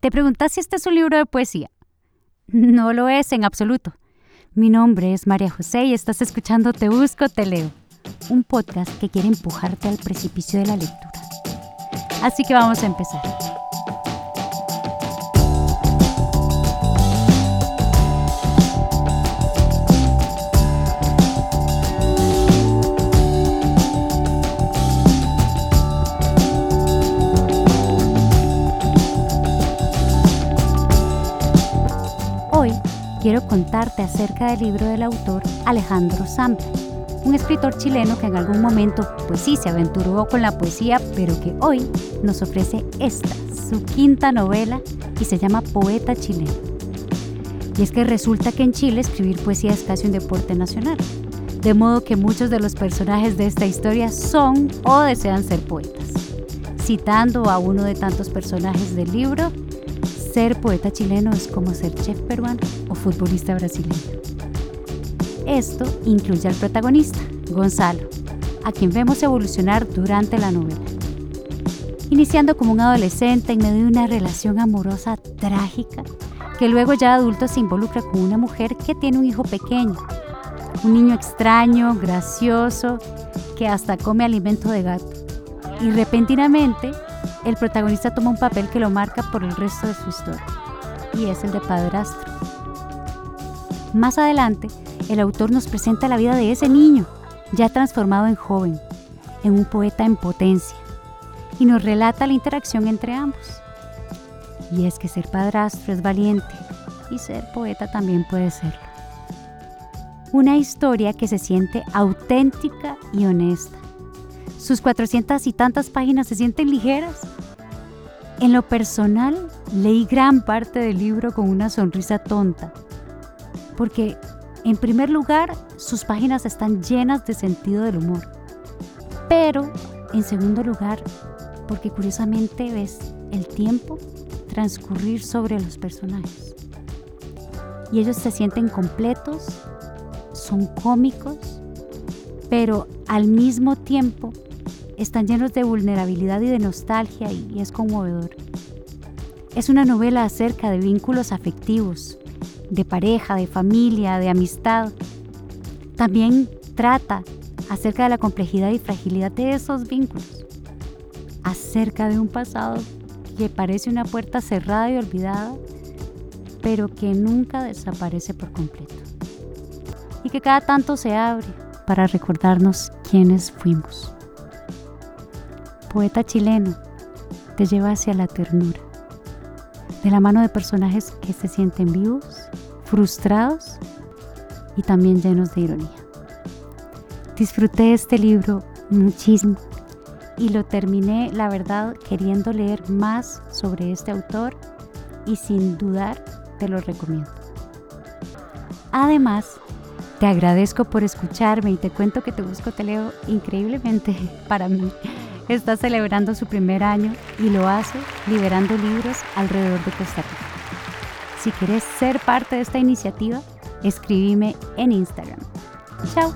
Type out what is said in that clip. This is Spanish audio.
¿Te preguntas si este es un libro de poesía? No lo es en absoluto. Mi nombre es María José y estás escuchando Te Busco, Te Leo, un podcast que quiere empujarte al precipicio de la lectura. Así que vamos a empezar. Quiero contarte acerca del libro del autor Alejandro Zampa, un escritor chileno que en algún momento, pues sí, se aventuró con la poesía, pero que hoy nos ofrece esta, su quinta novela, y se llama Poeta Chileno. Y es que resulta que en Chile escribir poesía es casi un deporte nacional, de modo que muchos de los personajes de esta historia son o desean ser poetas. Citando a uno de tantos personajes del libro, ser poeta chileno es como ser chef peruano o futbolista brasileño. Esto incluye al protagonista, Gonzalo, a quien vemos evolucionar durante la novela. Iniciando como un adolescente en medio de una relación amorosa trágica, que luego ya adulto se involucra con una mujer que tiene un hijo pequeño, un niño extraño, gracioso, que hasta come alimento de gato. Y repentinamente el protagonista toma un papel que lo marca por el resto de su historia, y es el de padrastro. Más adelante, el autor nos presenta la vida de ese niño, ya transformado en joven, en un poeta en potencia, y nos relata la interacción entre ambos. Y es que ser padrastro es valiente, y ser poeta también puede serlo. Una historia que se siente auténtica y honesta sus cuatrocientas y tantas páginas se sienten ligeras. En lo personal, leí gran parte del libro con una sonrisa tonta, porque, en primer lugar, sus páginas están llenas de sentido del humor, pero, en segundo lugar, porque curiosamente ves el tiempo transcurrir sobre los personajes. Y ellos se sienten completos, son cómicos, pero al mismo tiempo están llenos de vulnerabilidad y de nostalgia y es conmovedor. Es una novela acerca de vínculos afectivos, de pareja, de familia, de amistad. También trata acerca de la complejidad y fragilidad de esos vínculos, acerca de un pasado que parece una puerta cerrada y olvidada, pero que nunca desaparece por completo. Y que cada tanto se abre para recordarnos quiénes fuimos poeta chileno, te lleva hacia la ternura, de la mano de personajes que se sienten vivos, frustrados y también llenos de ironía. Disfruté este libro muchísimo y lo terminé, la verdad, queriendo leer más sobre este autor y sin dudar te lo recomiendo. Además, te agradezco por escucharme y te cuento que Te Busco Te Leo increíblemente para mí está celebrando su primer año y lo hace liberando libros alrededor de Costa Rica. Si quieres ser parte de esta iniciativa, escribime en Instagram. Chao.